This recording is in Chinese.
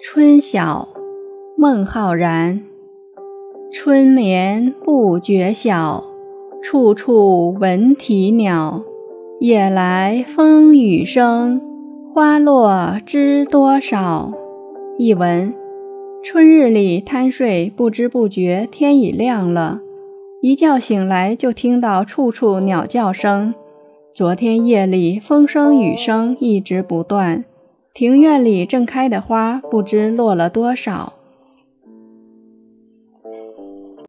春晓，孟浩然。春眠不觉晓，处处闻啼鸟。夜来风雨声，花落知多少。译文：春日里贪睡，不知不觉天已亮了，一觉醒来就听到处处鸟叫声。昨天夜里风声雨声一直不断。庭院里正开的花不知落了多少。